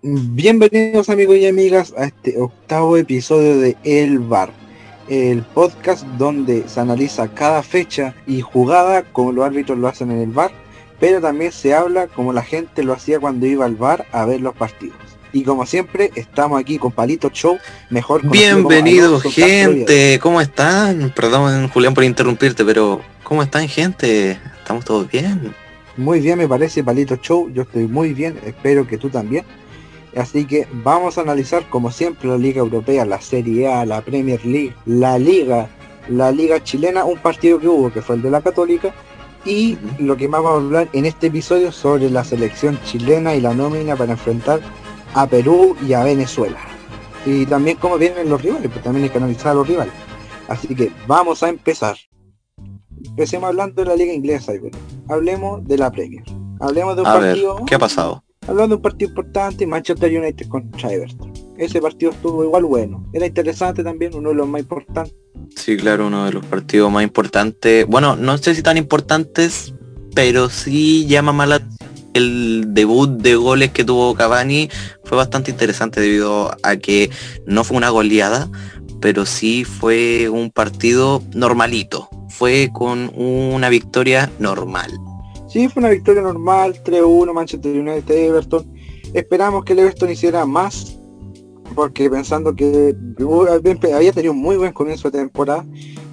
Bienvenidos amigos y amigas a este octavo episodio de El Bar, el podcast donde se analiza cada fecha y jugada como los árbitros lo hacen en el bar, pero también se habla como la gente lo hacía cuando iba al bar a ver los partidos. Y como siempre, estamos aquí con Palito Show, mejor Bienvenidos gente, ¿cómo están? Perdón Julián por interrumpirte, pero ¿cómo están gente? ¿Estamos todos bien? Muy bien me parece Palito Show, yo estoy muy bien, espero que tú también. Así que vamos a analizar como siempre la Liga Europea, la Serie A, la Premier League, la Liga, la Liga Chilena, un partido que hubo que fue el de la Católica y lo que más vamos a hablar en este episodio sobre la selección chilena y la nómina para enfrentar a Perú y a Venezuela. Y también cómo vienen los rivales, pues también hay que analizar a los rivales. Así que vamos a empezar. Empecemos hablando de la liga inglesa, hablemos de la Premier. Hablemos de un partido. ¿Qué ha pasado? Hablando de un partido importante, Manchester United contra Everton. Ese partido estuvo igual bueno. Era interesante también, uno de los más importantes. Sí, claro, uno de los partidos más importantes. Bueno, no sé si tan importantes, pero sí llama mala el debut de goles que tuvo Cavani fue bastante interesante debido a que no fue una goleada, pero sí fue un partido normalito. Fue con una victoria normal. Sí, fue una victoria normal, 3-1 Manchester United Everton. Esperamos que el Everton hiciera más, porque pensando que había tenido un muy buen comienzo de temporada,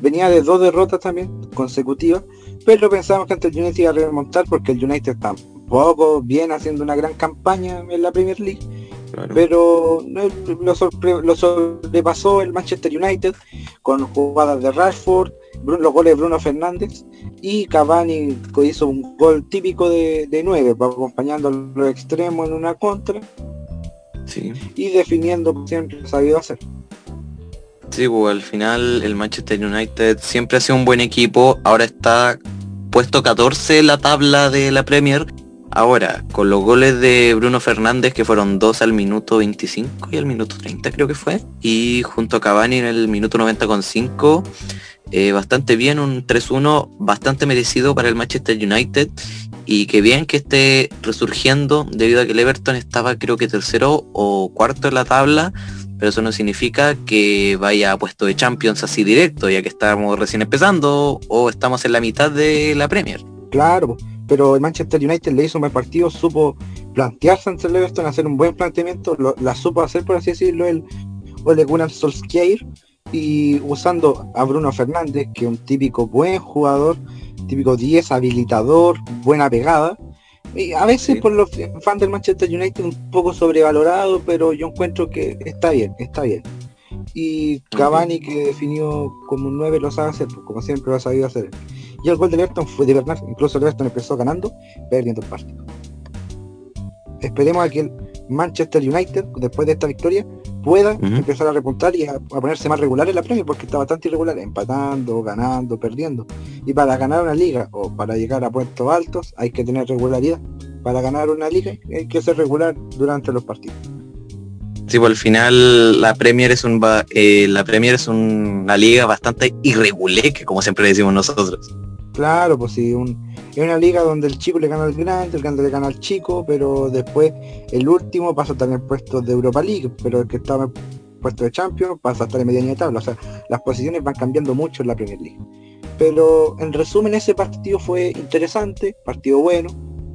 venía de dos derrotas también consecutivas, pero pensamos que ante el United iba a remontar porque el United está poco bien haciendo una gran campaña en la Premier League. Pero lo, sobrepasó el Manchester United con jugadas de Rashford, los goles de Bruno Fernández y Cavani hizo un gol típico de, de 9, acompañando a los extremos en una contra y definiendo como siempre sabido hacer. Sí, pues, al final el Manchester United siempre ha sido un buen equipo, ahora está puesto 14 en la tabla de la Premier. Ahora, con los goles de Bruno Fernández, que fueron dos al minuto 25 y al minuto 30 creo que fue, y junto a Cavani en el minuto 90 con 5, eh, bastante bien, un 3-1 bastante merecido para el Manchester United y que bien que esté resurgiendo debido a que el Everton estaba creo que tercero o cuarto en la tabla, pero eso no significa que vaya a puesto de Champions así directo, ya que estamos recién empezando o estamos en la mitad de la Premier. Claro, pero el Manchester United le hizo un buen partido, supo plantearse ante el Everton, hacer un buen planteamiento, la supo hacer por así decirlo el Ole Gunnar Solskjaer y usando a Bruno Fernández, que es un típico buen jugador, típico 10, habilitador, buena pegada. Y a veces por los fans del Manchester United un poco sobrevalorado, pero yo encuentro que está bien, está bien. Y Cavani que definió como un 9 lo sabe hacer, pues, como siempre lo ha sabido hacer. Y el gol de Everton fue de verdad, incluso el Everton empezó ganando, perdiendo el partido. Esperemos a que el Manchester United, después de esta victoria, pueda empezar a repuntar y a, ponerse más regular en la Premier porque está bastante irregular, empatando, ganando, perdiendo. Y para ganar una liga o para llegar a puestos altos hay que tener regularidad. Para ganar una liga hay que ser regular durante los partidos. Sí, pues al final la Premier es un eh, la Premier es una liga bastante irregular, que como siempre decimos nosotros. Claro, pues sí, un, es una liga donde el chico le gana al grande, el grande le gana al chico, pero después el último pasa a en puestos de Europa League, pero el que estaba en puesto de Champions pasa a estar en medianía de tabla. O sea, las posiciones van cambiando mucho en la Premier League. Pero en resumen ese partido fue interesante, partido bueno.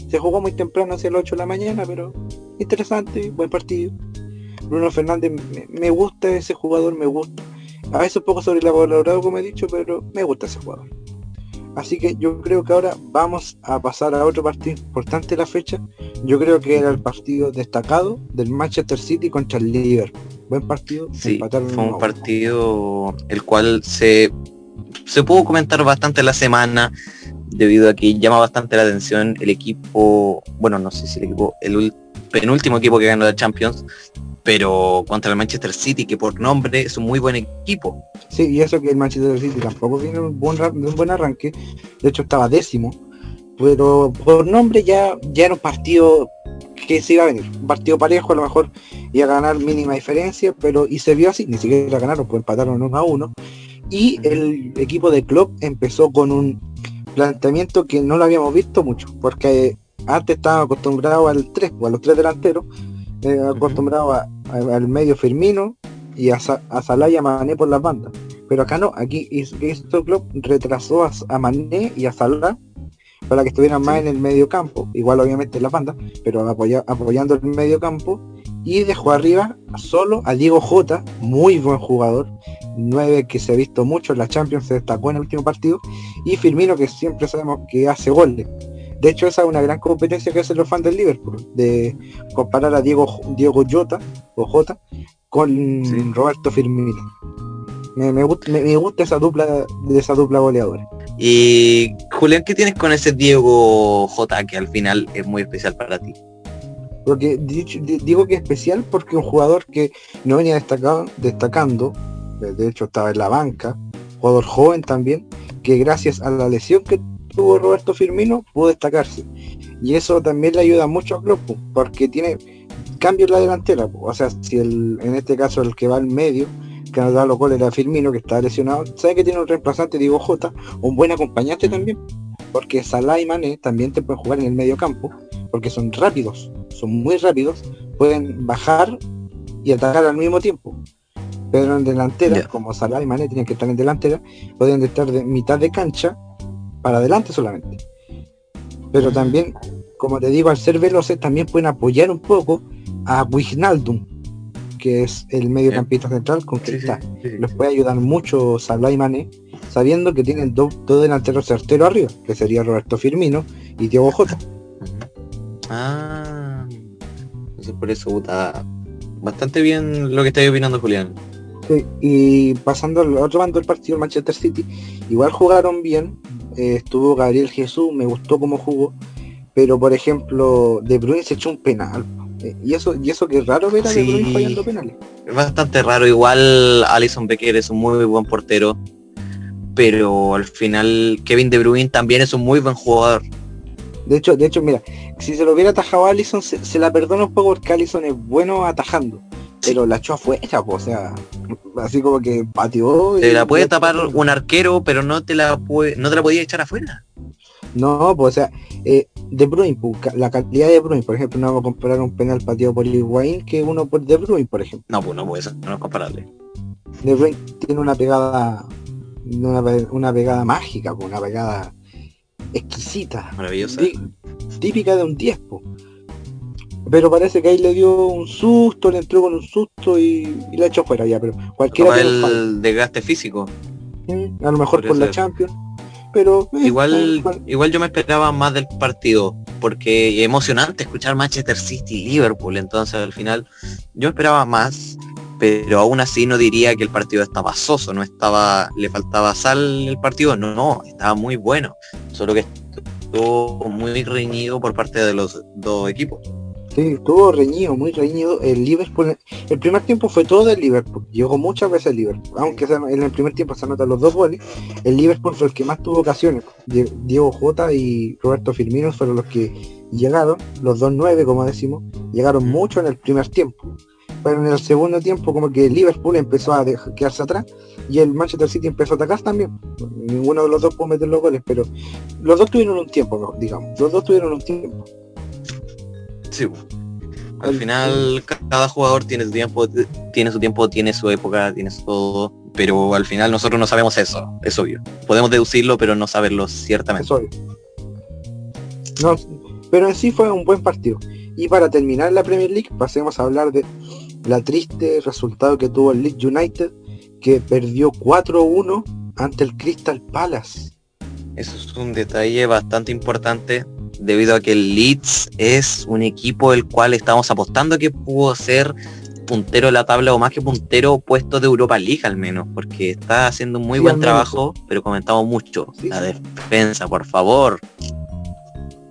Se jugó muy temprano hacia las 8 de la mañana, pero interesante, buen partido. Bruno Fernández, me, me gusta ese jugador, me gusta. A veces un poco sobre sobrevalorado como he dicho, pero me gusta ese jugador. Así que yo creo que ahora vamos a pasar a otro partido importante de la fecha. Yo creo que era el partido destacado del Manchester City contra el Liverpool. Buen partido. Sí, fue un partido el cual se, se pudo comentar bastante la semana debido a que llama bastante la atención el equipo, bueno, no sé si el equipo, el penúltimo equipo que ganó la Champions, pero contra el Manchester City, que por nombre es un muy buen equipo. Sí, y eso que el Manchester City tampoco tiene un buen, un buen arranque, de hecho estaba décimo, pero por nombre ya, ya era un partido que se iba a venir, un partido parejo, a lo mejor iba a ganar mínima diferencia, pero y se vio así, ni siquiera ganaron, pues empataron uno a uno, y el equipo de club empezó con un planteamiento que no lo habíamos visto mucho, porque antes estaba acostumbrado al 3, o a los tres delanteros, eh, acostumbrado al medio Firmino y a, a Salah y a Mané por las bandas. Pero acá no, aquí esto Club retrasó a, Mané y a Salah para que estuvieran más en el medio campo, igual obviamente en la banda, pero apoyando el medio campo y dejó arriba solo a Diego Jota, muy buen jugador, 9 que se ha visto mucho en la Champions, se destacó en el último partido, y Firmino que siempre sabemos que hace goles. De hecho esa es una gran competencia que hacen los fans del Liverpool, de comparar a Diego, Diego Jota, o Jota, con Roberto Firmino. Me, gusta, esa dupla de esa dupla goleadora. Y Julián, ¿qué tienes con ese Diego J que al final es muy especial para ti? Porque digo que es especial porque un jugador que no venía destacado, destacando, de hecho estaba en la banca, jugador joven también, que gracias a la lesión que tuvo Roberto Firmino pudo destacarse. Y eso también le ayuda mucho a Klopp, porque tiene cambio en la delantera. O sea, si el, en este caso el que va al medio, que nos da los goles era Firmino, que está lesionado, sabe que tiene un reemplazante, Diego J, un buen acompañante también. Porque Salah y Mané también te pueden jugar en el medio campo, porque son rápidos, son muy rápidos, pueden bajar y atacar al mismo tiempo. Pero en delantera, como Salah y Mané tienen que estar en delantera, pueden estar de mitad de cancha para adelante solamente. Pero también, como te digo, al ser veloces también pueden apoyar un poco a Wijnaldum, que es el mediocampista central con que está. Les puede ayudar mucho Salah y Mané, sabiendo que tienen dos, delanteros certeros arriba, que sería Roberto Firmino y Diego Jota. Ah, entonces por eso está bastante bien lo que está opinando Julián. Sí, y pasando al otro bando del partido, el Manchester City, igual jugaron bien, eh, estuvo Gabriel Jesús, me gustó cómo jugó, pero por ejemplo, De Bruyne se echó un penal, eh, y eso, y eso que es raro ver a De Bruyne fallando penales. Es bastante raro, igual Alison Becker es un muy buen portero, pero al final Kevin De Bruyne también es un muy buen jugador. De hecho, de hecho, mira, si se lo hubiera atajado a Allison, se, la perdona un poco porque Allison es bueno atajando. Pero la echó afuera, o sea, así como que pateó. Se la puede tapar un arquero, pero no te la puede, no te la podía echar afuera. No, pues o sea, eh, De Bruyne, pues, la cantidad de Bruyne, por ejemplo, no vamos a comparar un penal pateado por Higuaín que uno por De Bruyne, por ejemplo. No, pues no puede ser, no es comparable. De Bruyne tiene una pegada, una, una pegada mágica, pues, una pegada exquisita. Maravillosa. Típica de un 10, pero parece que ahí le dio un susto, le entró con un susto y, y la echó fuera ya, pero cualquiera el desgaste físico. Mm, a lo mejor por la Champions. Pero eh, igual, igual yo me esperaba más del partido, porque emocionante escuchar Manchester City Liverpool, entonces al final yo esperaba más, pero aún así no diría que el partido estaba soso, no estaba, le faltaba sal el partido, no, no, estaba muy bueno, solo que estuvo muy reñido por parte de los dos equipos. Sí, estuvo reñido, muy reñido. El Liverpool, el primer tiempo fue todo del Liverpool. Llegó muchas veces el Liverpool. Aunque en el primer tiempo se anotan los dos goles, el Liverpool fue el que más tuvo ocasiones. Diego Jota y Roberto Firmino fueron los que llegaron, los dos nueve como decimos, llegaron mucho en el primer tiempo. Pero en el segundo tiempo como que el Liverpool empezó a quedarse atrás y el Manchester City empezó a atacar también. Ninguno de los dos pudo meter los goles, pero los dos tuvieron un tiempo, digamos. Los dos tuvieron un tiempo. Sí. Al final cada jugador tiene su tiempo, tiene su tiempo, tiene su época, tiene todo, pero al final nosotros no sabemos eso, es obvio. Podemos deducirlo, pero no saberlo ciertamente. Es obvio. No, pero en sí fue un buen partido. Y para terminar la Premier League, pasemos a hablar de la triste resultado que tuvo el Leeds United, que perdió 4-1 ante el Crystal Palace. Eso es un detalle bastante importante debido a que el Leeds es un equipo el cual estamos apostando que pudo ser puntero de la tabla o más que puntero puesto de Europa League al menos, porque está haciendo un muy buen trabajo, pero comentamos mucho. la defensa, por favor.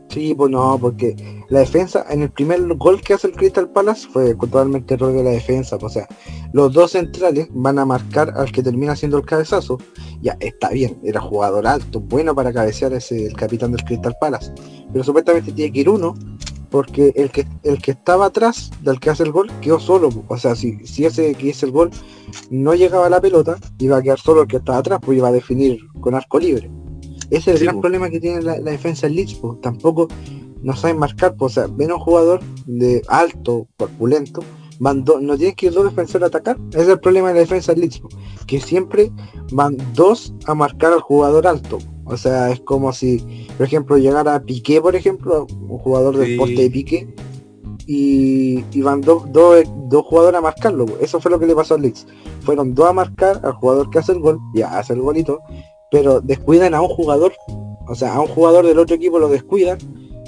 Sí, pues no, porque la defensa, en el primer gol que hace el Crystal Palace fue totalmente error de la defensa. O sea, los dos centrales van a marcar al que termina haciendo el cabezazo. Ya, está bien, era jugador alto, bueno para cabecear ese el capitán del Crystal Palace. Pero supuestamente tiene que ir uno, porque el que el que estaba atrás del que hace el gol quedó solo. O sea, si, si ese que hizo el gol no llegaba a la pelota, iba a quedar solo el que estaba atrás, pues iba a definir con arco libre. Ese es el gran problema que tiene la, defensa del Leeds, tampoco no saben marcar, pues, o sea, ven a un jugador de alto, corpulento, van no tienen que ir dos defensores a atacar. Ese es el problema de la defensa del Leeds, que siempre van dos a marcar al jugador alto. O sea, es como si, por ejemplo, llegara Piqué, por ejemplo, un jugador del porte de Piqué, y, van dos jugadores a marcarlo. Eso fue lo que le pasó al Leeds. Fueron dos a marcar al jugador que hace el gol, ya hace el golito, pero descuidan a un jugador, o sea, a un jugador del otro equipo lo descuidan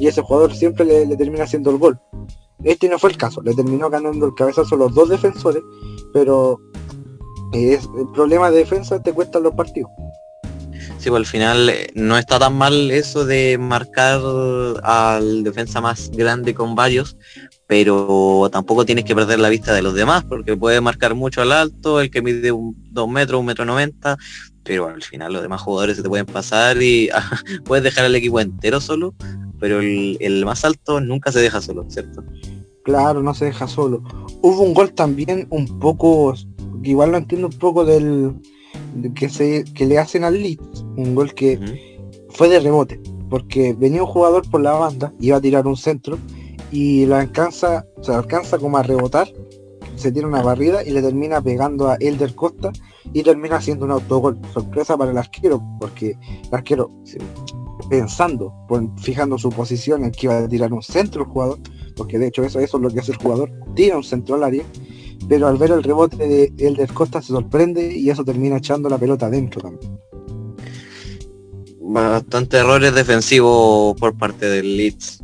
y ese jugador siempre le termina haciendo el gol. Este no fue el caso, le terminó ganando el cabezazo los dos defensores, pero es, el problema de defensa te cuesta los partidos. Sí, pues al final eh, no está tan mal eso de marcar al defensa más grande con varios, pero tampoco tienes que perder la vista de los demás, porque puede marcar mucho al alto, el que mide un 2 metros, un metro 90, pero al final los demás jugadores se te pueden pasar y puedes dejar al equipo entero solo pero el, más alto nunca se deja solo, ¿cierto? Claro, no se deja solo. Hubo un gol también un poco, igual lo entiendo un poco del que se que le hacen al Leeds, un gol que fue de rebote, porque venía un jugador por la banda, iba a tirar un centro y lo alcanza, se alcanza como a rebotar, se tira una barrida y le termina pegando a Elder Costa y termina haciendo un autogol. Sorpresa para el arquero, porque el arquero pensando, fijando su posición en que iba a tirar un centro el jugador, porque de hecho eso, eso es lo que hace el jugador, tira un centro al área, pero al ver el rebote de Elder Costa se sorprende y eso termina echando la pelota adentro también. Bastante errores defensivos por parte del Leeds.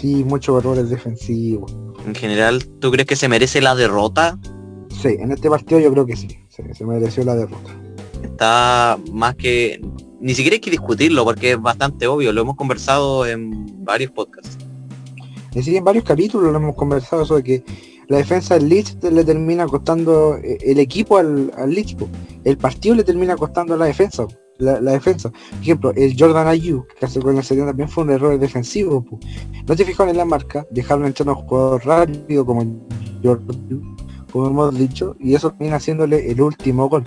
Sí, muchos errores defensivos. En general, ¿tú crees que se merece la derrota? Sí, en este partido yo creo que sí, se mereció la derrota. Está más que ni siquiera hay que discutirlo porque es bastante obvio, lo hemos conversado en varios podcasts. Sí, en varios capítulos lo hemos conversado sobre que la defensa del Leeds le termina costando eh, el equipo al, al Leeds, el partido le termina costando a la defensa. La, defensa. Por ejemplo, el Jordan Ayu, que hace con el 70 también fue un error defensivo. No te fijaron en la marca, dejaron entrar a un jugador rápido como Jordan, como hemos dicho, y eso termina haciéndole el último gol.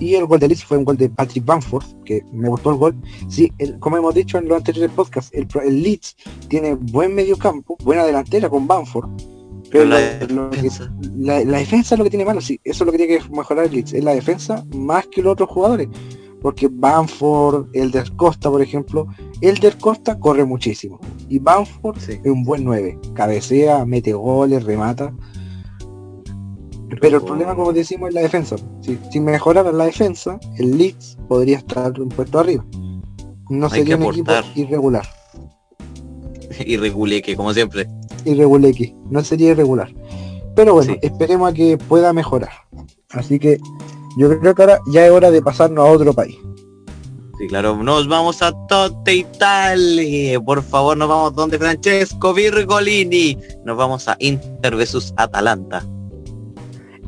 Y el gol de Leeds fue un gol de Patrick Bamford, que me gustó el gol. Sí, como hemos dicho en los anteriores podcasts, el, el Leeds tiene buen medio campo, buena delantera con Bamford. Pero la, defensa. la, defensa es lo que tiene malo, sí, eso es lo que tiene que mejorar el Leeds, es la defensa más que los otros jugadores. Porque Bamford, Elder Costa, por ejemplo, Elder Costa corre muchísimo. Y Bamford es un buen 9. Cabecea, mete goles, remata. Pero el problema, como decimos, es la defensa. Si, si mejorara la defensa, el Leeds podría estar un puesto arriba. No sería un equipo irregular. Irreguleque, como siempre. Irreguleque, no sería irregular. Pero bueno, esperemos a que pueda mejorar. Así que yo creo que ahora ya es hora de pasarnos a otro país. Sí, claro, nos vamos a Tote Italia. Por favor, nos vamos donde Francesco Virgolini. Nos vamos a Inter versus Atalanta.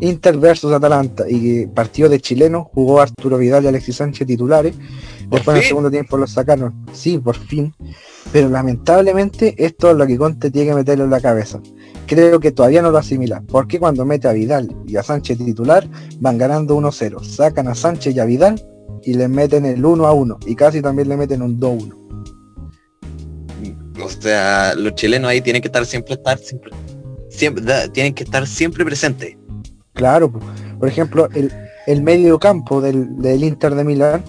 Inter versus Atalanta y partido de chileno, jugó Arturo Vidal y Alexis Sánchez titulares. Después en el segundo tiempo los sacaron. Sí, por fin. Pero lamentablemente esto es lo que Conte tiene que meterlo en la cabeza. Creo que todavía no lo asimila. Porque cuando mete a Vidal y a Sánchez titular, van ganando 1-0. Sacan a Sánchez y a Vidal y le meten el 1-1. Y casi también le meten un 2-1. O sea, los chilenos ahí tienen que estar siempre, estar siempre, siempre tienen que estar siempre presentes Claro, por ejemplo, el, el medio campo del, del, Inter de Milán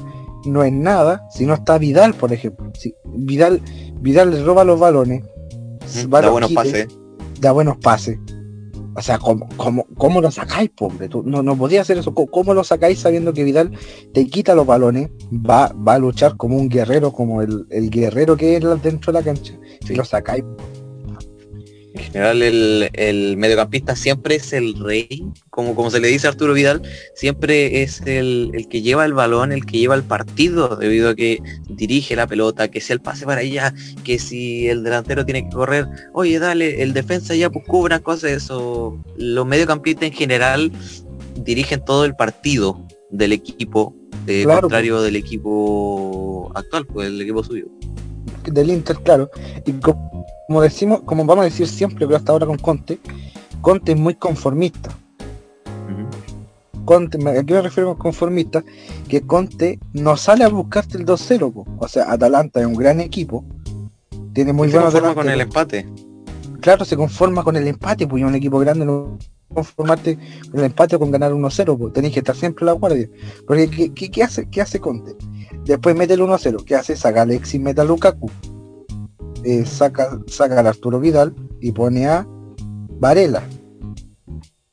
no es nada si no está Vidal, por ejemplo. Si Vidal, Vidal roba los balones, da buenos pases. Da buenos pases. O sea, ¿cómo, cómo, cómo lo sacáis, pobre? Tú, no, no podía hacer eso. ¿Cómo, lo sacáis sabiendo que Vidal te quita los balones? Va, va a luchar como un guerrero, como el, el guerrero que es dentro de la cancha. Si lo sacáis, en general el, mediocampista siempre es el rey, como, como se le dice a Arturo Vidal, siempre es el, que lleva el balón, el que lleva el partido, debido a que dirige la pelota, que sea el pase para allá, que si el delantero tiene que correr, oye dale, el defensa ya pues cubra cosas, eso. Los mediocampistas en general dirigen todo el partido del equipo, contrario del equipo actual, pues el equipo suyo. Del Inter, claro. Y como decimos, como vamos a decir siempre, pero hasta ahora con Conte, Conte es muy conformista. Conte, ¿a qué me refiero con conformista? Que Conte no sale a buscarte el 2-0, o sea, Atalanta es un gran equipo, Tiene muy se buenos conforma con el empate. Claro, se conforma con el empate, pues un equipo grande no conformarte con el empate o con ganar 1-0, pues tenéis que estar siempre a la guardia. Porque ¿qué, qué- qué hace, qué hace Conte? Después mete el 1-0, ¿qué hace? Saca a Alexis, mete a Lukaku. Eh, saca, saca a Arturo Vidal y pone a Varela.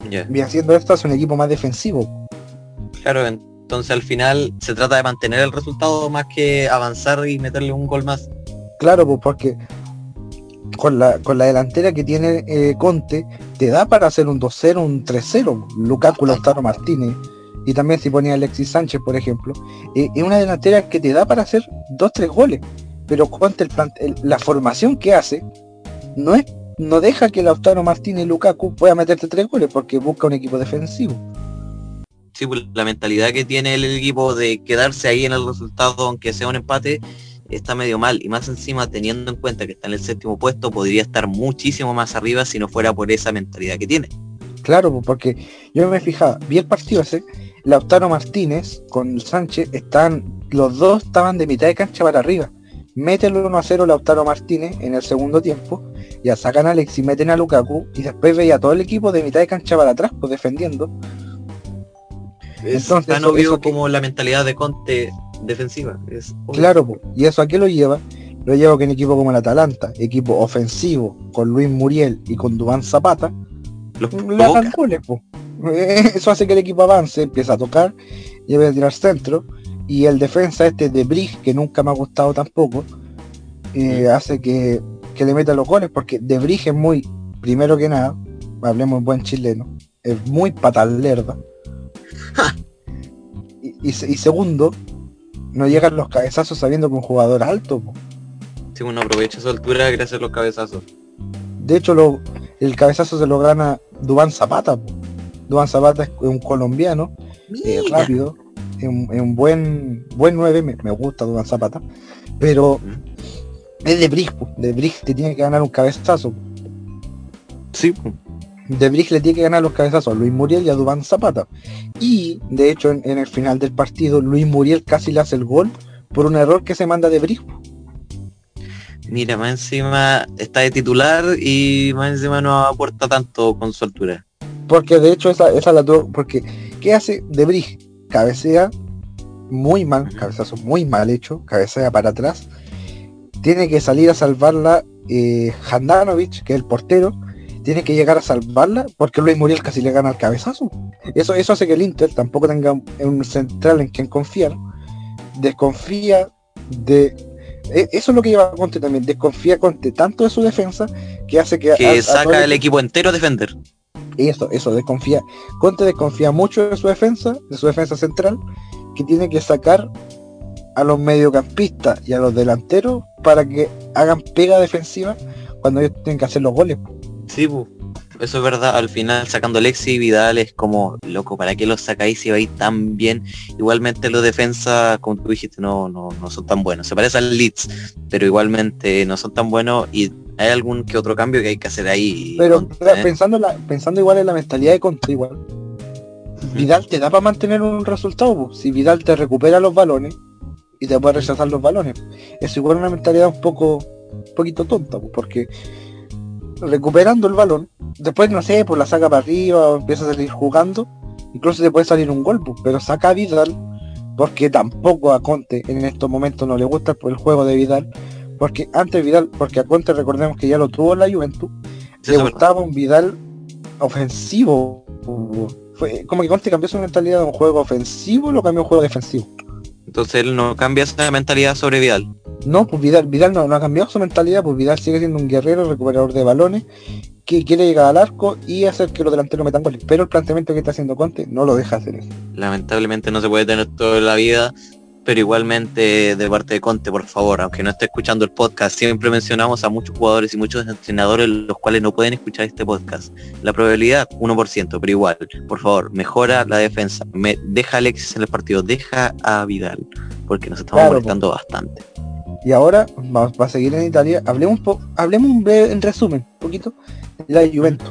Ya. Y haciendo esto hace un equipo más defensivo. Claro, entonces al final se trata de mantener el resultado más que avanzar y meterle un gol más. Claro, pues porque con la, con la delantera que tiene eh, Conte, te da para hacer un 2-0, un 3-0. Lukaku, Lautaro Martínez. Y también si ponía Alexis Sánchez, por ejemplo. eh, es una delantera que te da para hacer 2-3 goles. Pero Conte, el el- la formación que hace, no es no deja que Lautaro Martínez y Lukaku pueda meterte 3 goles porque busca un equipo defensivo. Sí, pues, la mentalidad que tiene el equipo de quedarse ahí en el resultado, aunque sea un empate, está medio mal. Y más encima, teniendo en cuenta que está en el séptimo puesto, podría estar muchísimo más arriba si no fuera por esa mentalidad que tiene. Claro, pues, porque yo me fijaba, vi el partido ese, Lautaro Martínez con Sánchez están, los dos estaban de mitad de cancha para arriba. Meten el 1 a 0 Lautaro Martínez en el segundo tiempo, ya sacan a Alexis, meten a Lukaku y después veía todo el equipo de mitad de cancha para atrás, pues defendiendo. Es Entonces, tan eso- obvio eso que- como la mentalidad de Conte defensiva. Es. Claro, pues, y eso a qué lo lleva? Lo lleva que un equipo como el Atalanta, equipo ofensivo, con Luis Muriel y con Dubán Zapata, Los le hagan provoca. goles, po. Eso hace que el equipo avance, empieza a tocar, lleve a tirar centro, y el defensa este de Brig, que nunca me ha gustado tampoco, eh, hace que, que le meta los goles, porque de Brig es muy, primero que nada, hablemos en buen chileno, es muy patalerda. y, y se- y segundo, no llegan los cabezazos sabiendo que un jugador alto. po. Si uno aprovecha su altura gracias a los cabezazos. De hecho, lo, el cabezazo se lo gana Dubán Zapata. po. Dubán Zapata es un colombiano, eh, rápido, es un, es un buen buen 9, me, me gusta Dubán Zapata, pero es de Brig, po. de Brig te tiene que ganar un cabezazo. Sí. De Brig le tiene que ganar los cabezazos a Luis Muriel y a Dubán Zapata. Y de hecho en, en el final del partido Luis Muriel casi le hace el gol por un error que se manda de Brig. po. Mira, más encima está de titular y más encima no aporta tanto con su altura. Porque de hecho esa, esa la tuvo, porque ¿qué hace de Brig? Cabecea muy mal, cabezazo muy mal hecho, cabecea para atrás. Tiene que salir a salvarla eh, Handanovic, que es el portero, tiene que llegar a salvarla porque Luis Muriel casi le gana el cabezazo. Eso, eso hace que el Inter tampoco tenga un, central en quien confiar. Desconfía de... e- Eso es lo que lleva a Conte también, desconfía Conte tanto de su defensa que hace que... a Que saca el equipo entero a defender. Eso, eso, desconfía. Conte desconfía mucho de su defensa, de su defensa central, que tiene que sacar a los mediocampistas y a los delanteros para que hagan pega defensiva cuando ellos tienen que hacer los goles. Sí, pu. eso es verdad. Al final sacando Alexis Vidal es como, loco, ¿para qué los sacáis si vais tan bien? Igualmente los defensas, como tú dijiste, no, no, no son tan buenos. Se parece al Leeds, pero igualmente no son tan buenos y hay algún que otro cambio que hay que hacer ahí. Pero ¿eh? pensando, en la- pensando igual en la mentalidad de Conte, igual. Vidal te da para mantener un resultado, po. si Vidal te recupera los balones y te puede rechazar los balones. Es igual una mentalidad un poco, un poquito tonta, po, porque recuperando el balón, después no sé, pues la saca para arriba o empieza a salir jugando, incluso te puede salir un gol, po, pero saca a Vidal, porque tampoco a Conte en estos momentos no le gusta el juego de Vidal, porque antes Vidal, porque a Conte recordemos que ya lo tuvo en la Juventus, Sí, le gustaba un Vidal ofensivo. Fue como que Conte cambió su mentalidad de un juego ofensivo, lo cambió a un juego defensivo. Entonces él no cambia esa mentalidad sobre Vidal. No, pues Vidal, Vidal no, no ha cambiado su mentalidad, pues Vidal sigue siendo un guerrero, recuperador de balones, que quiere llegar al arco y hacer que los delanteros metan goles. Pero el planteamiento que está haciendo Conte no lo deja hacer eso. Lamentablemente no se puede tener toda la vida, pero igualmente de parte de Conte, por favor, aunque no esté escuchando el podcast, siempre mencionamos a muchos jugadores y muchos entrenadores los cuales no pueden escuchar este podcast. La probabilidad, 1%, pero igual, por favor, mejora la defensa, me, deja a Alexis en el partido, deja a Vidal, porque nos estamos Claro, molestando bastante. Y ahora vamos a seguir en Italia. Hablemos po hablemos un breve- en resumen, un poquito, la Juventus.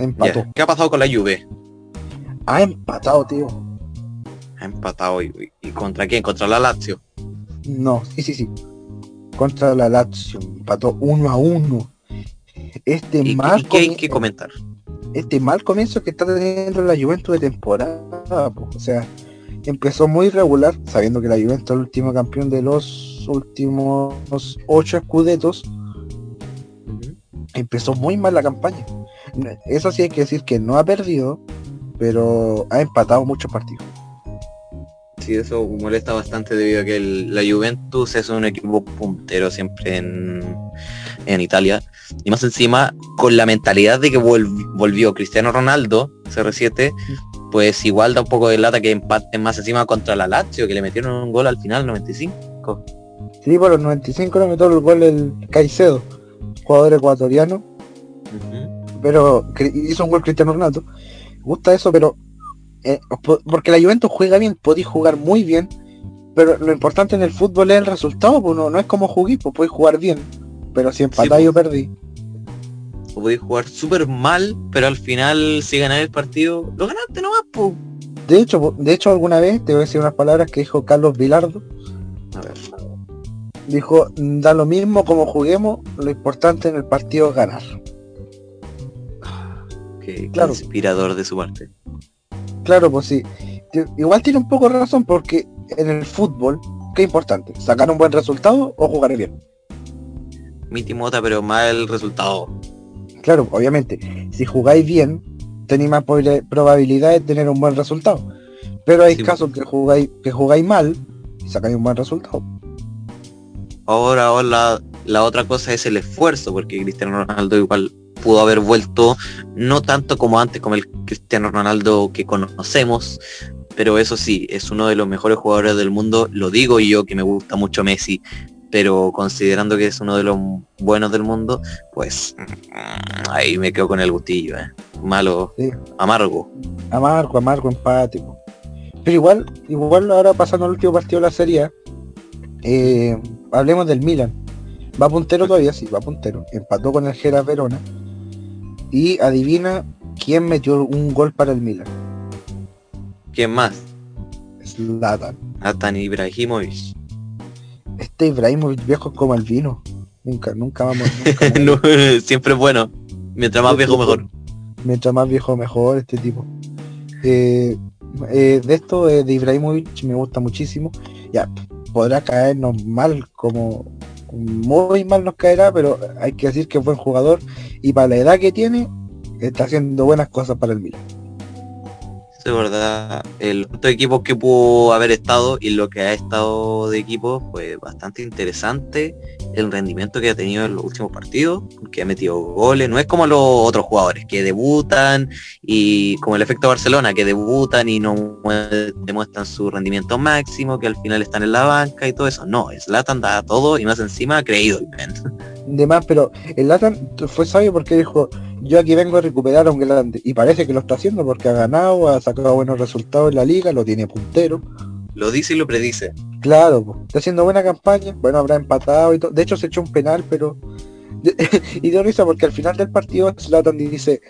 Empató. Ya, ¿Qué ha pasado con la Juve? Ha empatado, tío. Ha empatado y, y- y contra quién? Contra la Lazio. No, sí, sí, sí. contra la Lazio, empató 1 a 1. Este ¿Y mal qué hay que comentar? este mal comienzo que está teniendo la Juventus de temporada, po. o sea, empezó muy regular, sabiendo que la Juventus es el último campeón de los últimos ocho escudetos, empezó muy mal la campaña. Eso sí hay que decir que no ha perdido, pero ha empatado muchos partidos. Sí, eso molesta bastante debido a que el- la Juventus es un equipo puntero siempre en, en Italia. Y más encima, con la mentalidad de que volv- volvió Cristiano Ronaldo, CR7, pues igual da un poco de lata que empaten más encima contra la Lazio, que le metieron un gol al final, 95. Sí, por los 95 le metió el gol el Caicedo, jugador ecuatoriano, pero hizo un gol Cristiano Ronaldo. Gusta eso, pero eh, po- porque la Juventus juega bien, podéis jugar muy bien, pero lo importante en el fútbol es el resultado, pues no, no es como juguís, pues podéis jugar bien, pero si empatáis o perdí. O podéis jugar súper mal, pero al final, si ganáis el partido, lo ganaste nomás, po. De hecho, de hecho alguna vez te voy a decir unas palabras que dijo Carlos Vilardo, A ver. dijo, da lo mismo como juguemos, lo importante en el partido es ganar. Qué, qué Claro. inspirador de su parte. Claro, pues sí. Igual tiene un poco de razón porque en el fútbol, ¿qué importante? ¿Sacar un buen resultado o jugar bien? Mi Timota, pero mal resultado. Claro, obviamente, si jugáis bien, tenéis más probabilidad de tener un buen resultado. Pero hay Sí. casos que jugáis, que jugáis mal y sacáis un buen resultado. Ahora, ahora la, la otra cosa es el esfuerzo, porque Cristiano Ronaldo igual pudo haber vuelto, no tanto como antes, como el Cristiano Ronaldo que conocemos, pero eso sí, es uno de los mejores jugadores del mundo, lo digo yo que me gusta mucho Messi, pero considerando que es uno de los buenos del mundo, pues mm, ahí me quedo con el gustillo, eh. malo, Sí. amargo. Amargo, amargo, empático. Pero igual, igual ahora pasando al último partido de la serie, eh, hablemos del Milan. Va puntero todavía, sí, va puntero. Empató con el Gera Verona. Y adivina quién metió un gol para el Milan. ¿Quién más? Zlatan. Atan Ibrahimovic. Este Ibrahimovic viejo es como el vino. Nunca, nunca vamos. Nunca muere. No, siempre es bueno. Mientras más viejo mejor. Mientras más viejo mejor este tipo. Eh, eh, de esto eh, de Ibrahimovic me gusta muchísimo. Ya, podrá caernos mal como muy mal nos caerá, pero hay que decir que es buen jugador y para la edad que tiene está haciendo buenas cosas para el Milan. Sí, verdad. El resto de equipos que pudo haber estado y lo que ha estado de equipo fue bastante interesante. El rendimiento que ha tenido en los últimos partidos, que ha metido goles. No es como los otros jugadores que debutan y como el efecto Barcelona, que debutan y no mue- demuestran su rendimiento máximo, que al final están en la banca y todo eso. No, Zlatan da todo y más encima creído el. De más, pero el Latan fue sabio porque dijo, yo aquí vengo a recuperar a un grande. Y parece que lo está haciendo porque ha ganado, ha sacado buenos resultados en la liga, lo tiene puntero. Lo dice y lo predice. Claro, po. está haciendo buena campaña. Bueno, habrá empatado y todo. De hecho, se echó un penal, pero. y dio risa porque al final del partido Zlatan dice: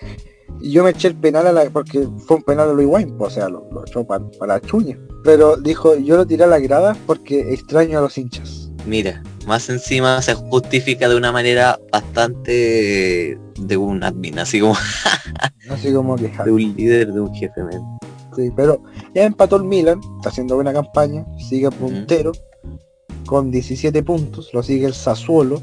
Yo me eché el penal a la... porque fue un penal a Luis Wayne, po, o sea, lo, lo echó para la chuña. Pero dijo: Yo lo tiré a la grada porque extraño a los hinchas. Mira, más encima se justifica de una manera bastante de un admin, así como Así como que. de un líder, de un jefe. men. Sí, pero ya empató el Milan, está haciendo buena campaña, sigue puntero con 17 puntos, lo sigue el Sassuolo,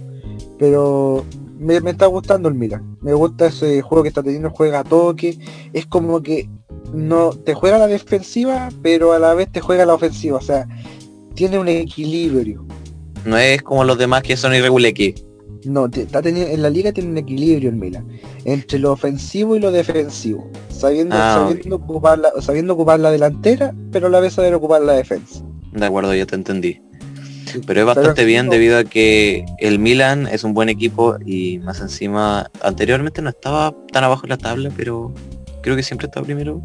pero me, me está gustando el Milan. Me gusta ese juego que está teniendo, juega a toque, es como que no te juega la defensiva, pero a la vez te juega la ofensiva, o sea, tiene un equilibrio. No es como los demás que son irregulares. No, te- está teniendo, en la liga tiene un equilibrio el Milan, entre lo ofensivo y lo defensivo, sabiendo, Ah, sabiendo, ocupar la, sabiendo ocupar la delantera, pero a la vez saber ocupar la defensa. De acuerdo, ya te entendí. Sí, Pero es bastante en bien debido a que el Milan es un buen equipo y más encima anteriormente no estaba tan abajo en la tabla, pero creo que siempre estaba primero.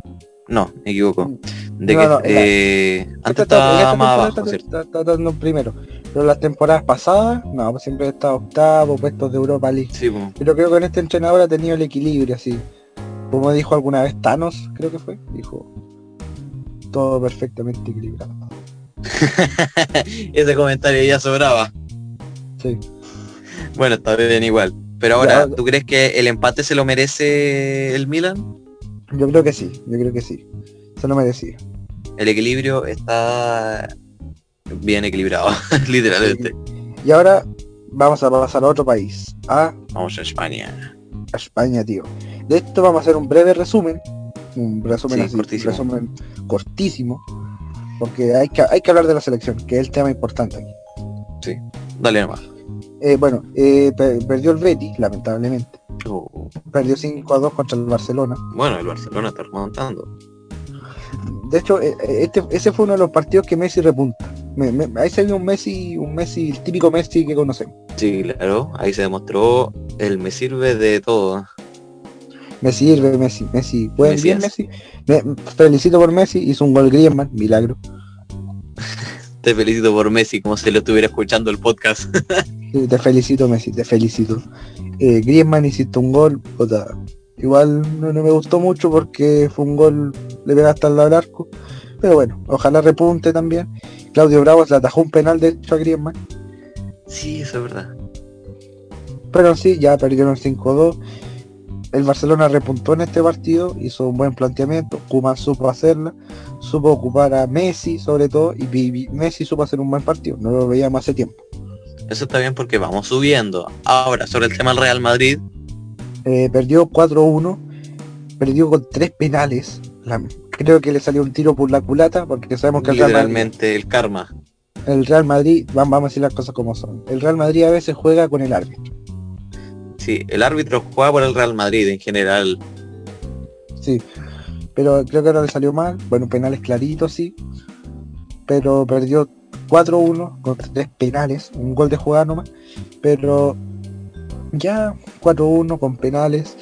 No, me equivoco. De No, que no, la- eh, antes estaba esta más abajo, está- ¿cierto? está- está dando primero. Pero las temporadas pasadas, no, pues siempre está octavo, puestos de Europa League. Sí. Pero creo que con este entrenador ha tenido el equilibrio, así. Como dijo alguna vez Thanos, creo que fue, dijo todo perfectamente equilibrado. Ese comentario ya sobraba. Sí. Bueno, está bien igual. Pero ahora, ¿tú crees que el empate se lo merece el Milan? Yo creo que sí, yo creo que sí. Se lo merecía. El equilibrio está bien equilibrado, literalmente. Y ahora vamos a pasar a otro país. A, Vamos a España. a España, tío. De esto vamos a hacer un breve resumen. Un resumen Sí, así, cortísimo. un resumen cortísimo. Porque hay que, hay que hablar de la selección, que es el tema importante aquí. Sí. Dale nomás. Eh, bueno, eh, pe- perdió el Betis, lamentablemente. Oh, Perdió 5 a 2 contra el Barcelona. Bueno, el Barcelona está remontando. De hecho, eh, este, ese fue uno de los partidos que Messi repunta. Me- me- ahí se vio un Messi, un Messi, el típico Messi que conocemos. Sí, claro. Ahí se demostró el me sirve de todo. Me sirve Messi, Messi, buen bien Mesías. Messi. Me- felicito por Messi, hizo un gol Griezmann, milagro. Te felicito por Messi, como si lo estuviera escuchando el podcast. Sí, Te felicito Messi, te felicito. Eh, Griezmann hiciste un gol, puta, igual no, no me gustó mucho porque fue un gol, le pegaste al lado del arco. Pero bueno, ojalá repunte también. Claudio Bravo le atajó un penal de hecho a Griezmann. sí, eso es verdad. Pero sí, ya perdieron 5-2. El Barcelona repuntó en este partido, hizo un buen planteamiento, Koeman supo hacerla, supo ocupar a Messi sobre todo, y Messi supo hacer un buen partido, no lo veíamos hace tiempo. Eso está bien porque vamos subiendo. Ahora, sobre el tema del Real Madrid, Eh, perdió 4-1, perdió con tres penales, La- creo que le salió un tiro por la culata, porque sabemos que el Real Madrid, literalmente el karma. el Real Madrid, vam- vamos a decir las cosas como son, el Real Madrid a veces juega con el árbitro, Sí, el árbitro juega por el Real Madrid en general. sí, pero creo que ahora le salió mal, bueno, penales claritos, sí, pero perdió 4-1 con tres penales, un gol de jugada nomás, pero ya 4-1 con penales,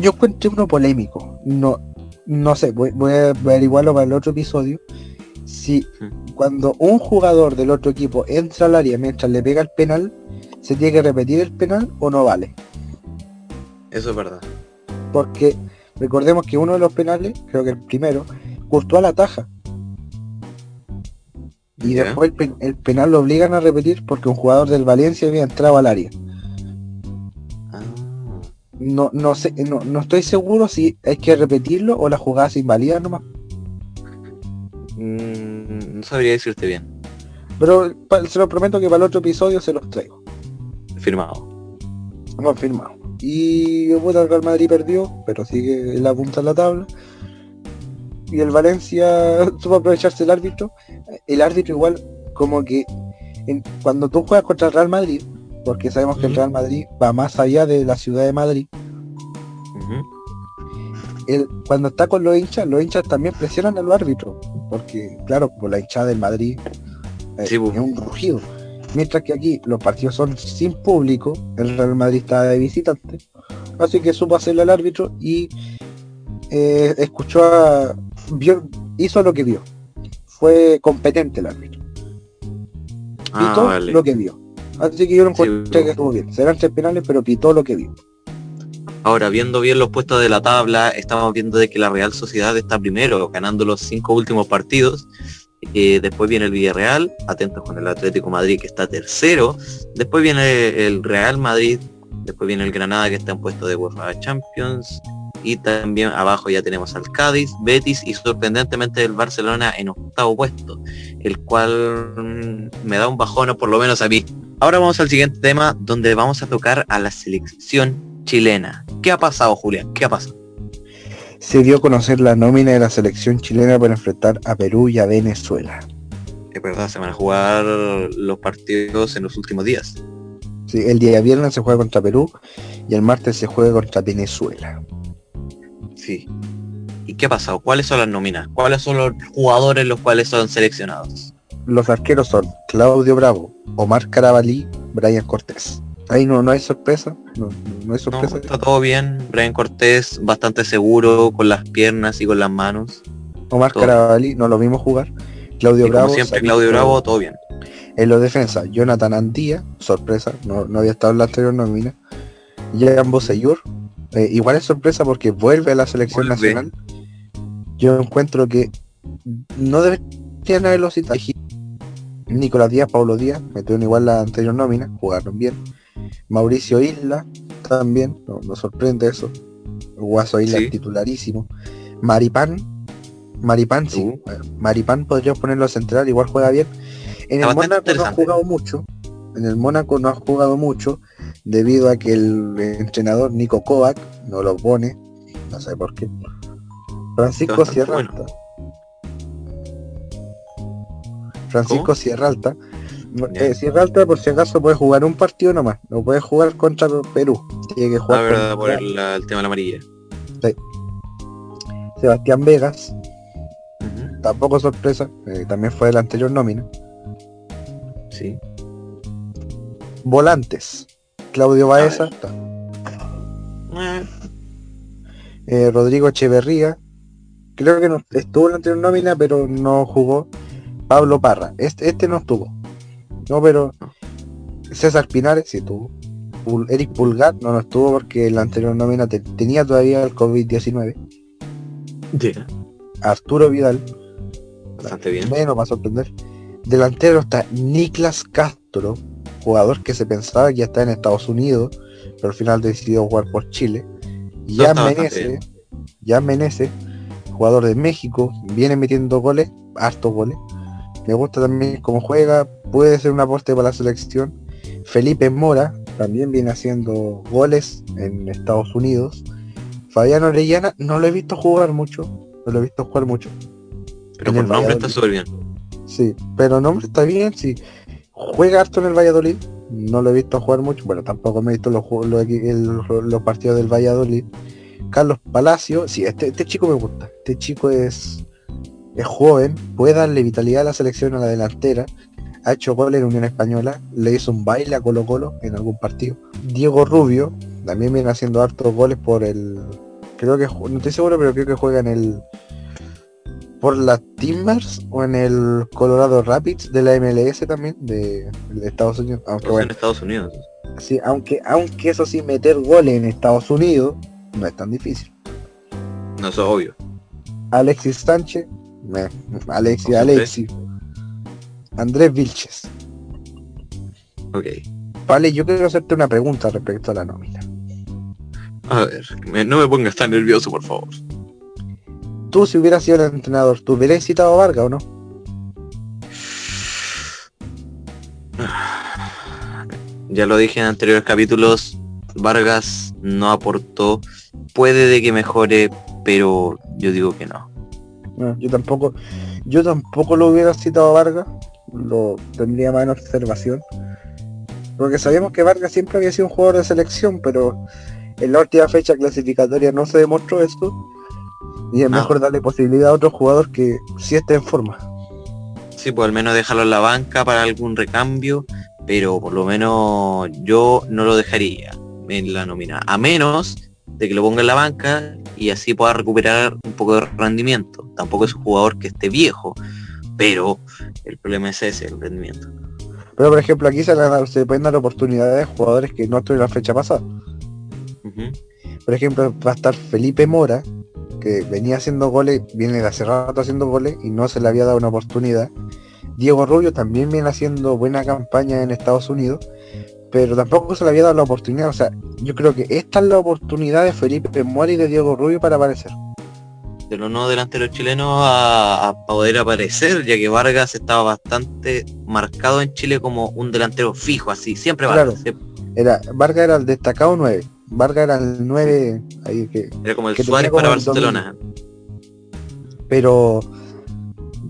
yo encuentro uno polémico, no, no sé, voy, voy a averiguarlo para el otro episodio, si cuando un jugador del otro equipo entra al área mientras le pega el penal, se tiene que repetir el penal o no vale, Eso es verdad. porque recordemos que uno de los penales, creo que el primero, Courtois la taja. Y después el, pen- el penal lo obligan a repetir porque un jugador del Valencia había entrado al área. Ah, No, no sé, no, no estoy seguro si hay que repetirlo o la jugada se invalida nomás. mm, no sabría decirte bien. Pero pa- se lo prometo que para el otro episodio se los traigo. Firmado. Confirmado. Y puta, el Real Madrid perdió, pero sigue en la punta de la tabla. Y el Valencia supo aprovecharse el árbitro. El árbitro igual como que en- cuando tú juegas contra el Real Madrid, porque sabemos que el. Real Madrid va más allá de la ciudad de Madrid, el- cuando está con los hinchas, los hinchas también presionan a los árbitros, porque claro, por la hinchada del Madrid eh, Sí, bu. es un rugido. Mientras que aquí los partidos son sin público, el Real Madrid está de visitante, así que supo hacerle al árbitro y eh, escuchó a, vio, hizo lo que vio. Fue competente el árbitro. Ah, Pitó vale. lo que vio. Así que yo lo encontré que estuvo bien. Serán tres penales, pero pitó lo que vio. Ahora, viendo bien los puestos de la tabla, estamos viendo de que la Real Sociedad está primero, ganando los cinco últimos partidos. Eh, después viene el Villarreal, atentos con el Atlético Madrid que está tercero. Después viene el Real Madrid, después viene el Granada que está en puesto de UEFA Champions. Y también abajo ya tenemos al Cádiz, Betis y sorprendentemente el Barcelona en octavo puesto, el cual mm, me da un bajón, por lo menos a mí. Ahora vamos al siguiente tema, donde vamos a tocar a la selección chilena. ¿Qué ha pasado, Julián? ¿Qué ha pasado? Se dio a conocer la nómina de la selección chilena para enfrentar a Perú y a Venezuela. Es verdad, se van a jugar los partidos en los últimos días. Sí, el día viernes se juega contra Perú y el martes se juega contra Venezuela. Sí. ¿Y qué ha pasado? ¿Cuáles son las nóminas? ¿Cuáles son los jugadores los cuales son seleccionados? Los arqueros son Claudio Bravo, Omar Carabalí, Brian Cortés. Ahí no, no hay sorpresa, no, no hay No, sorpresa. está todo bien. Brian Cortés bastante seguro con las piernas y con las manos. Omar todo. Carabalí no lo vimos jugar. Claudio Y Bravo. como siempre, Claudio Bravo, todo bien. En los defensa, Jonathan Andía, sorpresa, no, no había estado en la anterior nómina. Jan Boseyur, eh, igual es sorpresa porque vuelve a la selección Vuelve. nacional. Yo encuentro que no deberían haberlo citado. Nicolás Díaz, Pablo Díaz, metieron igual la anterior nómina, jugaron bien. Mauricio Isla, también, no, nos sorprende eso. Guaso Isla Sí. titularísimo. Maripán, Maripán sí, Uh. Maripán podríamos ponerlo central, igual juega bien. En Está el Mónaco no ha jugado mucho, en el Mónaco no ha jugado mucho, debido a que el entrenador Nico Kovac no lo pone, no sé por qué. Francisco Sierra bueno. Alta. Francisco ¿Cómo? Sierra Alta. Eh, Sierra Alta por si acaso puede jugar un partido nomás, no puede jugar contra Perú. Tiene que jugar verdad, contra por el, la- el tema de la amarilla. Sebastián Vegas, tampoco sorpresa, eh, también fue de la anterior nómina. Sí. Volantes. Claudio Baeza, Eh, eh, Rodrigo Echeverría, creo que no, estuvo en la anterior nómina, pero no jugó. Pablo Parra, este, este no estuvo. No, pero César Pinares sí estuvo. Pul- Eric Pulgar no, no estuvo porque la anterior nómina te- tenía todavía el COVID-19. ya, Arturo Vidal, Bastante bien. menos va a sorprender. Delantero está Niklas Castro, jugador que se pensaba que ya está en Estados Unidos, pero al final decidió jugar por Chile. bastante Menezes, Jan Menezes, jugador de México, viene metiendo goles, hartos goles. Me gusta también cómo juega, puede ser un aporte para la selección. Felipe Mora también viene haciendo goles en Estados Unidos. Fabián Orellana no lo he visto jugar mucho, no lo he visto jugar mucho. Pero por nombre está súper bien. Sí, pero no está bien, sí. Juega harto en el Valladolid. No lo he visto jugar mucho. Bueno, tampoco me he visto los, los partidos del Valladolid. Carlos Palacio, sí, este, este chico me gusta. Este chico es, es joven, puede darle vitalidad a la selección a la delantera. Ha hecho goles en Unión Española, le hizo un baile a Colo Colo en algún partido. Diego Rubio también viene haciendo hartos goles por el. Creo que no estoy seguro, pero creo que juega en el por las Timbers o en el Colorado Rapids de la MLS también de, de Estados Unidos aunque en Estados Unidos. sí, aunque aunque eso sí meter goles en Estados Unidos no es tan difícil No, eso es obvio. Alexis Sánchez me- Alexis Alexis Andrés Vilches Ok. vale yo quiero hacerte una pregunta respecto a la nómina A ver, me- no me pongas tan nervioso, por favor. tú si hubieras sido el entrenador ¿tú hubieras citado a Vargas o no? Ya lo dije en anteriores capítulos, Vargas no aportó. Puede de que mejore, pero yo digo que no. No, yo tampoco, yo tampoco lo hubiera citado a Vargas, lo tendría más en observación. Porque sabíamos que Vargas siempre había sido un jugador de selección, pero en la última fecha clasificatoria no se demostró esto. Y es No. mejor darle posibilidad a otro jugador que sí esté en forma. Sí, pues al menos dejarlo en la banca para algún recambio, pero por lo menos yo no lo dejaría en la nómina. A menos de que lo ponga en la banca y así pueda recuperar un poco de rendimiento. Tampoco es un jugador que esté viejo, pero el problema es ese, el rendimiento. Pero por ejemplo aquí se, se pueden dar oportunidades a jugadores que no estuvieron la fecha pasada. Por ejemplo, va a estar Felipe Mora, que venía haciendo goles, viene de hace rato haciendo goles y no se le había dado una oportunidad. Diego Rubio también viene haciendo buena campaña en Estados Unidos, pero tampoco se le había dado la oportunidad. O sea, yo creo que esta es la oportunidad de Felipe Mora y de Diego Rubio para aparecer. de los no delanteros chilenos a, a poder aparecer, ya que Vargas estaba bastante marcado en Chile como un delantero fijo, así, siempre Vargas. Claro. siempre. Era, Vargas era el destacado 9. Vargas era el 9 ahí que. Era como el Que Suárez como para el Barcelona. Pero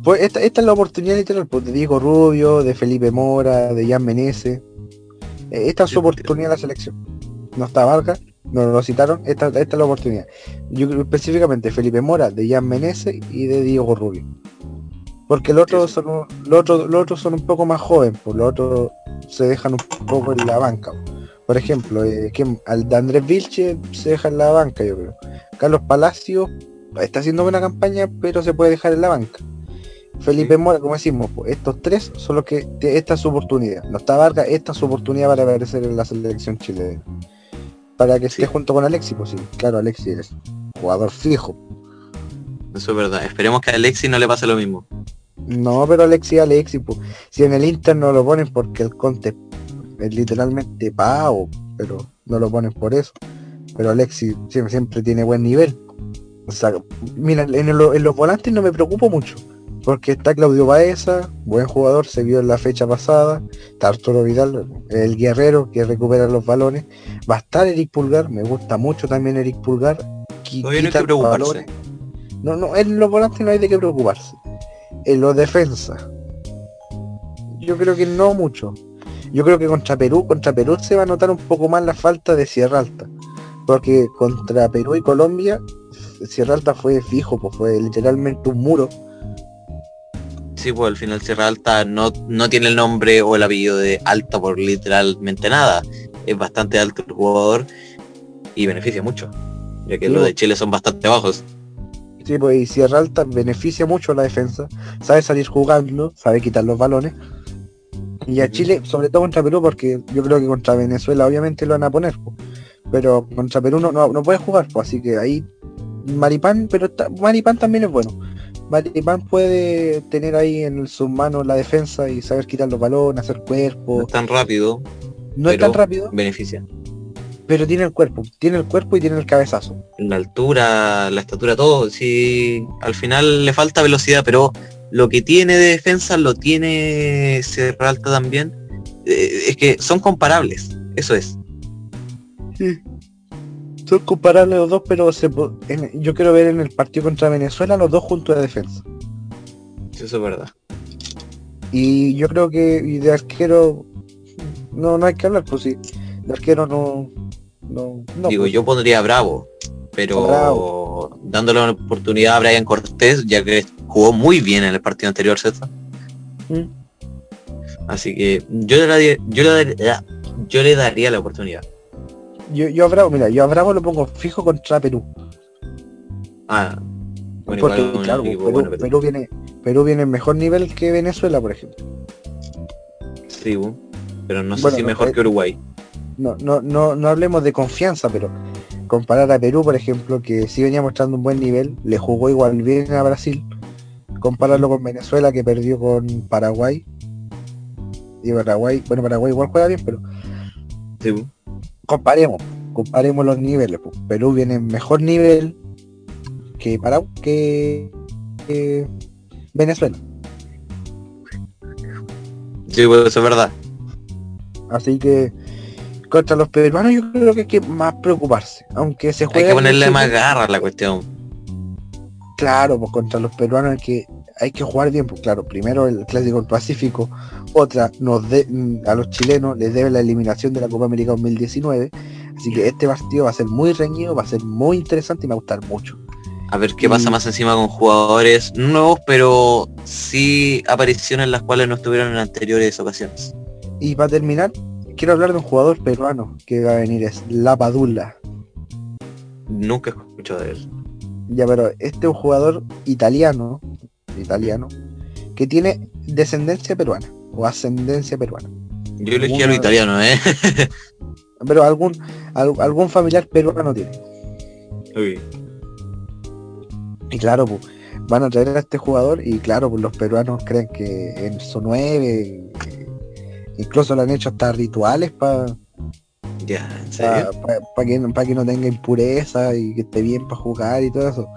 pues esta, esta es la oportunidad literal pues, de Diego Rubio, de Felipe Mora, de Jan Menezes. Eh, Esta es su porque- oportunidad en la selección. No está Vargas, no lo citaron, esta, esta es la oportunidad. Yo creo específicamente Felipe Mora, de Jan Menezes y de Diego Rubio. Porque los otros son un- los otros, los otros son un poco más jóvenes, pues los otros se dejan un poco en la banca. Por ejemplo, eh, ¿quién? al de Andrés Vilche se deja en la banca, yo creo. Carlos Palacio está haciendo buena campaña, pero se puede dejar en la banca. Felipe Sí. Mora, como decimos, pues, estos tres son los que esta es su oportunidad. No está Vargas, esta es su oportunidad para aparecer en la selección chilena. Para que Sí. esté junto con Alexis, pues sí, claro, Alexis es jugador fijo. Eso es verdad. Esperemos que a Alexis no le pase lo mismo. No, pero Alexis Alexis, pues, si en el Inter no lo ponen porque el Conte es literalmente pago, pero no lo ponen por eso. Pero Alexis siempre, siempre tiene buen nivel. O sea, mira, en, los volantes no me preocupo mucho. Porque está Claudio Baeza, buen jugador, se vio en la fecha pasada. Está Arturo Vidal, el guerrero que recupera los balones. Va a estar Eric Pulgar, me gusta mucho también Eric Pulgar. No hay que preocuparse. No, no, en los volantes no hay de qué preocuparse. En los defensas. Yo creo que no mucho. Yo creo que contra Perú, contra Perú se va a notar un poco más la falta de Sierra Alta. Porque contra Perú y Colombia, Sierra Alta fue fijo, pues fue literalmente un muro. Sí, pues al final Sierra Alta no, no tiene el nombre o el apellido de Alta por literalmente nada. Es bastante alto el jugador y beneficia mucho, ya que los de Chile son bastante bajos. Sí, pues y Sierra Alta beneficia mucho a la defensa, sabe salir jugando, sabe quitar los balones y a Chile, sobre todo contra Perú, porque yo creo que contra Venezuela obviamente lo van a poner, pero contra Perú no, no, puede jugar, pues, así que ahí Maripán, pero Maripán también es bueno. Maripán puede tener ahí en sus manos la defensa y saber quitar los balones, hacer cuerpo. No es tan rápido. No es tan rápido. Beneficia. Pero tiene el cuerpo, tiene el cuerpo y tiene el cabezazo. La altura, la estatura, todo. Sí, al final le falta velocidad, pero lo que tiene de defensa lo tiene Alta también. Eh, es que son comparables, eso es. Sí. Son comparables los dos, pero yo quiero ver en el partido contra Venezuela los dos juntos de defensa. Eso es verdad. Y yo creo que de arquero no, no hay que hablar, pues sí. De arquero no. no, Digo, pues. yo pondría Bravo, pero dándole una oportunidad a Brian Cortés, ya que jugó muy bien en el partido anterior, ¿cierto? Mm. Así que yo le, daría, yo, le daría, yo le daría la oportunidad. Yo, yo a Bravo, mira, yo a Bravo lo pongo fijo contra Perú. Ah, bueno, Porque, claro, Perú, viene, Perú viene en mejor nivel que Venezuela, por ejemplo. Sí, pero no sé si mejor eh, que Uruguay. No, no, no, no hablemos de confianza, pero comparar a Perú, por ejemplo, que sí venía mostrando un buen nivel, le jugó igual bien a Brasil, compararlo con Venezuela que perdió con Paraguay. Y Paraguay, bueno, Paraguay igual juega bien, pero comparemos, comparemos los niveles. Pues. Perú viene en mejor nivel que Paraguay, que, Venezuela. Sí, pues eso es verdad. Así que contra los peruanos yo creo que hay que más preocuparse, aunque se juegue. Hay que ponerle más garra a la cuestión. Claro, pues contra los peruanos hay que, hay que jugar bien, pues claro, primero el clásico del Pacífico, otra nos de, a los chilenos les debe la eliminación de la Copa América 2019, así que este partido va a ser muy reñido, va a ser muy interesante y me va a gustar mucho. A ver qué pasa más encima con jugadores nuevos, pero sí apariciones las cuales no estuvieron en anteriores ocasiones. Y para terminar, quiero hablar de un jugador peruano que va a venir, es La Padula. Nunca he escuchado de él. Ya, pero este es un jugador italiano, italiano, que tiene descendencia peruana o ascendencia peruana. Yo elegí a lo italiano, ¿eh? pero algún algún familiar peruano tiene. Y claro, pues, van a traer a este jugador y claro, pues los peruanos creen que en su 9, incluso le han hecho hasta rituales para Para que, que no tenga impureza y que esté bien para jugar y todo eso.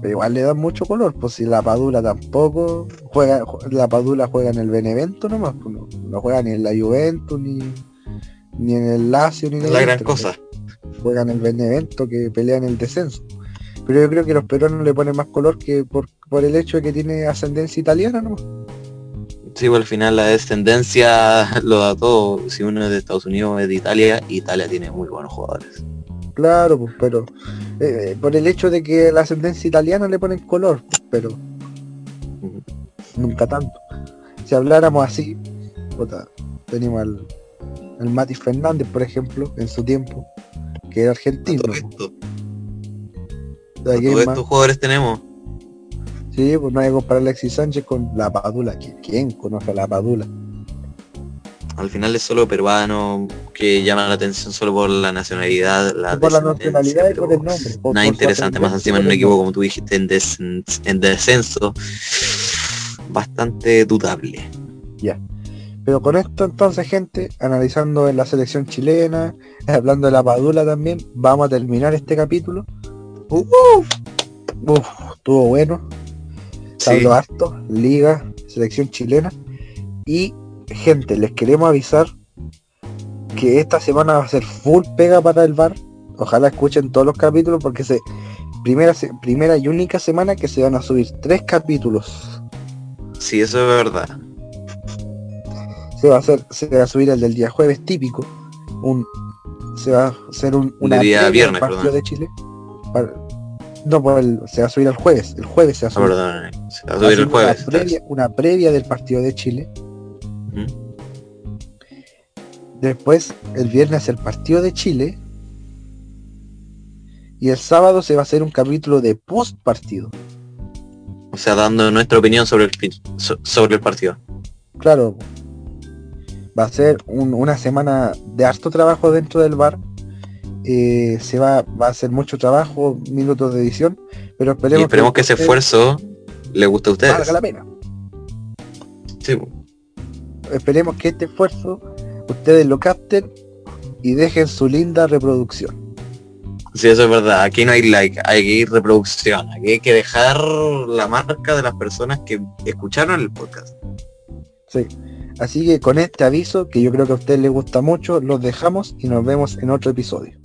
Pero igual le dan mucho color, pues si la Padula tampoco juega, la Padula juega en el Benevento nomás, pues no, juega ni en la Juventus, ni, ni en el Lazio, ni en el La gran cosa. Juega en el Benevento que pelea en el descenso. Pero yo creo que los peruanos le ponen más color que por, por el hecho de que tiene ascendencia italiana nomás. Sí, pues, al final la descendencia lo da todo. Si uno es de Estados Unidos es de Italia, Italia tiene muy buenos jugadores. Claro, pues, pero eh, por el hecho de que la ascendencia italiana le ponen color, pero nunca tanto. Si habláramos así, tenemos al, al Mati Fernández, por ejemplo, en su tiempo, que era argentino. ¿Cuántos jugadores tenemos? Sí, pues no hay que comparar a Alexis Sánchez con la Padula. ¿Quién conoce a la Padula? Al final es solo peruano que llama la atención solo por la nacionalidad, la por la nacionalidad y por el nombre. nada interesante, más encima en un equipo como tú dijiste en, descenso. bastante dudable. Ya. Pero con esto entonces, gente, analizando en la selección chilena, hablando de la Padula también, vamos a terminar este capítulo. Uf, uf, estuvo bueno. Sí. Habló harto, liga, selección chilena. Y gente, les queremos avisar que esta semana va a ser full pega para el bar. Ojalá escuchen todos los capítulos porque se primera primera y única semana que se van a subir tres capítulos. Sí, eso es verdad. Se va a hacer, se va a subir el del día jueves típico. Un se va a hacer un una día viernes, partido de Chile. Para- no, pues el- se va a subir el jueves. El jueves se va a Ah, subir. perdón, se va a subir el jueves. Una previa, una previa del partido de Chile. Después, el viernes el partido de Chile. Y el sábado se va a hacer un capítulo de post partido. O sea, dando nuestra opinión sobre el, sobre el partido. Claro. Va a ser un- una semana de harto trabajo dentro del bar. Eh, se va, va a hacer mucho trabajo, minutos de edición. Pero Y esperemos, esperemos que ese esfuerzo le guste a ustedes. valga la pena. Sí, po. Esperemos que este esfuerzo ustedes lo capten y dejen su linda reproducción. Sí, eso es verdad. Aquí no hay like, hay reproducción. Aquí hay que dejar la marca de las personas que escucharon el podcast. Sí. Así que con este aviso, que yo creo que a ustedes les gusta mucho, los dejamos y nos vemos en otro episodio.